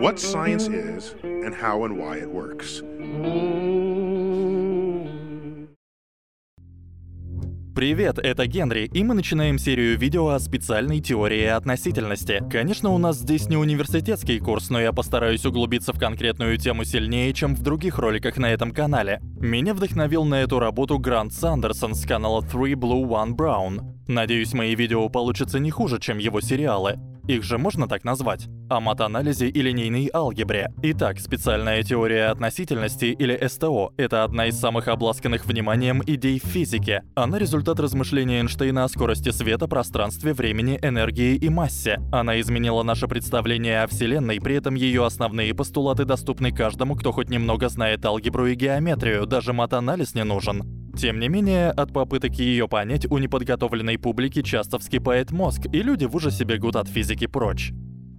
what science is and how and why it works. Привет, это Генри, и мы начинаем серию видео о специальной теории относительности. Конечно, у нас здесь не университетский курс, но я постараюсь углубиться в конкретную тему сильнее, чем в других роликах на этом канале. Меня вдохновил на эту работу Грант Сандерсон с канала 3 Blue One Brown. Надеюсь, мои видео получатся не хуже, чем его сериалы. Их же можно так назвать? О матанализе и линейной алгебре. Итак, специальная теория относительности или СТО – это одна из самых обласканных вниманием идей в физике. Она результат размышления Эйнштейна о скорости света, пространстве, времени, энергии и массе. Она изменила наше представление о Вселенной, при этом её основные постулаты доступны каждому, кто хоть немного знает алгебру и геометрию, даже матанализ не нужен. Тем не менее, от попыток её понять у неподготовленной публики часто вскипает мозг, и люди в ужасе бегут от физики прочь.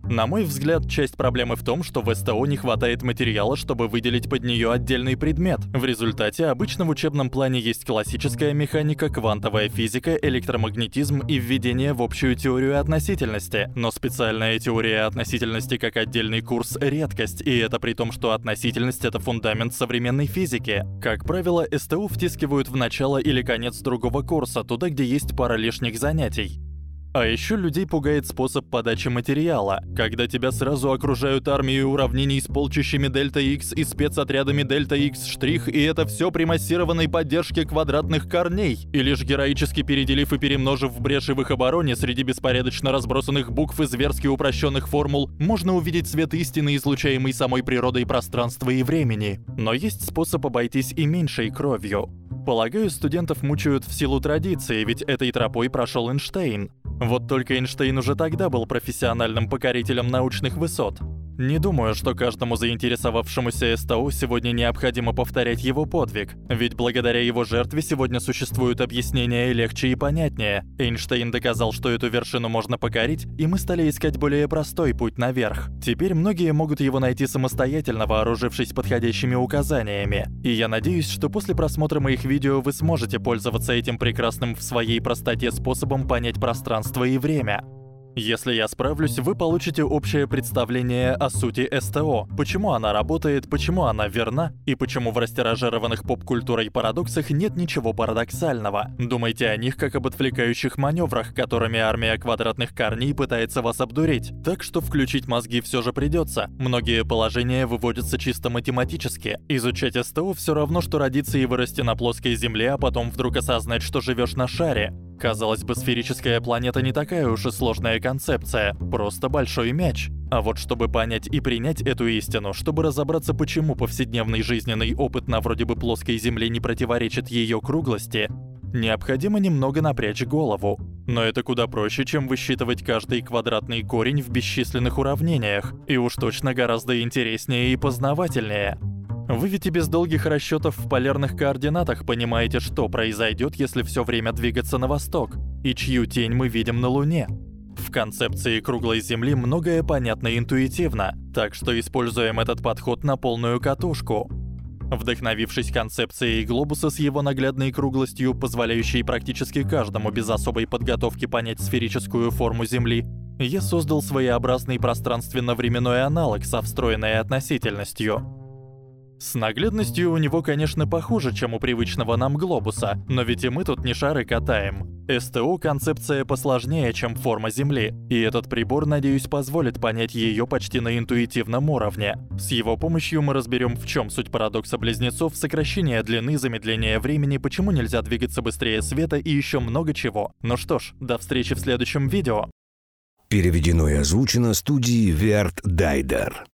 На мой взгляд, часть проблемы в том, что в СТО не хватает материала, чтобы выделить под неё отдельный предмет. В результате обычно в учебном плане есть классическая механика, квантовая физика, электромагнетизм и введение в общую теорию относительности. Но специальная теория относительности как отдельный курс редкость, и это при том, что относительность это фундамент современной физики. Как правило, СТО втискивают в начало или конец другого курса, туда, где есть пара лишних занятий. А ещё людей пугает способ подачи материала, когда тебя сразу окружают армией уравнений с полчищами дельта X и спецотрядами дельта X штрих, и это всё при массированной поддержке квадратных корней. И лишь героически переделив и перемножив бреши в их обороне среди беспорядочно разбросанных букв и зверски упрощённых формул, можно увидеть свет истины, излучаемый самой природой пространства и времени. Но есть способ обойтись и меньшей кровью. Полагаю, студентов мучают в силу традиции, ведь этой тропой прошёл Эйнштейн. Вот только Эйнштейн уже тогда был профессиональным покорителем научных высот. Не думаю, что каждому заинтересовавшемуся СТУ сегодня необходимо повторять его подвиг, ведь благодаря его жертве сегодня существуют объяснения легче и понятнее. Эйнштейн доказал, что эту вершину можно покорить, и мы стали искать более простой путь наверх. Теперь многие могут его найти самостоятельно, вооружившись подходящими указаниями. И я надеюсь, что после просмотра моих видео вы сможете пользоваться этим прекрасным в своей простоте способом понять пространство и время. Если я справлюсь, вы получите общее представление о сути СТО, почему она работает, почему она верна и почему в растиражированных поп-культурой парадоксах нет ничего парадоксального. Думайте о них как об отвлекающих маневрах, которыми армия квадратных корней пытается вас обдурить. Так что включить мозги все же придется. Многие положения выводятся чисто математически. Изучать СТО все равно, что родиться и вырасти на плоской земле, а потом вдруг осознать, что живешь на шаре. Казалось бы, сферическая планета не такая уж и сложная концепция, просто большой мяч. А вот чтобы понять и принять эту истину, чтобы разобраться, почему повседневный жизненный опыт на вроде бы плоской Земле не противоречит её круглости, необходимо немного напрячь голову. Но это куда проще, чем высчитывать каждый квадратный корень в бесчисленных уравнениях, и уж точно гораздо интереснее и познавательнее. Вы ведь и без долгих расчётов в полярных координатах понимаете, что произойдёт, если всё время двигаться на восток, и чью тень мы видим на Луне. В концепции круглой Земли многое понятно интуитивно, так что используем этот подход на полную катушку. Вдохновившись концепцией глобуса с его наглядной круглостью, позволяющей практически каждому без особой подготовки понять сферическую форму Земли, я создал своеобразный пространственно-временной аналог со встроенной относительностью. С наглядностью у него, конечно, похуже, чем у привычного нам глобуса, но ведь и мы тут не шары катаем. СТО концепция посложнее, чем форма Земли, и этот прибор, надеюсь, позволит понять её почти на интуитивном уровне. С его помощью мы разберём, в чём суть парадокса близнецов, сокращение длины, замедление времени, почему нельзя двигаться быстрее света и ещё много чего. Ну что ж, до встречи в следующем видео. Переведено и озвучено студией Верт Дайдер.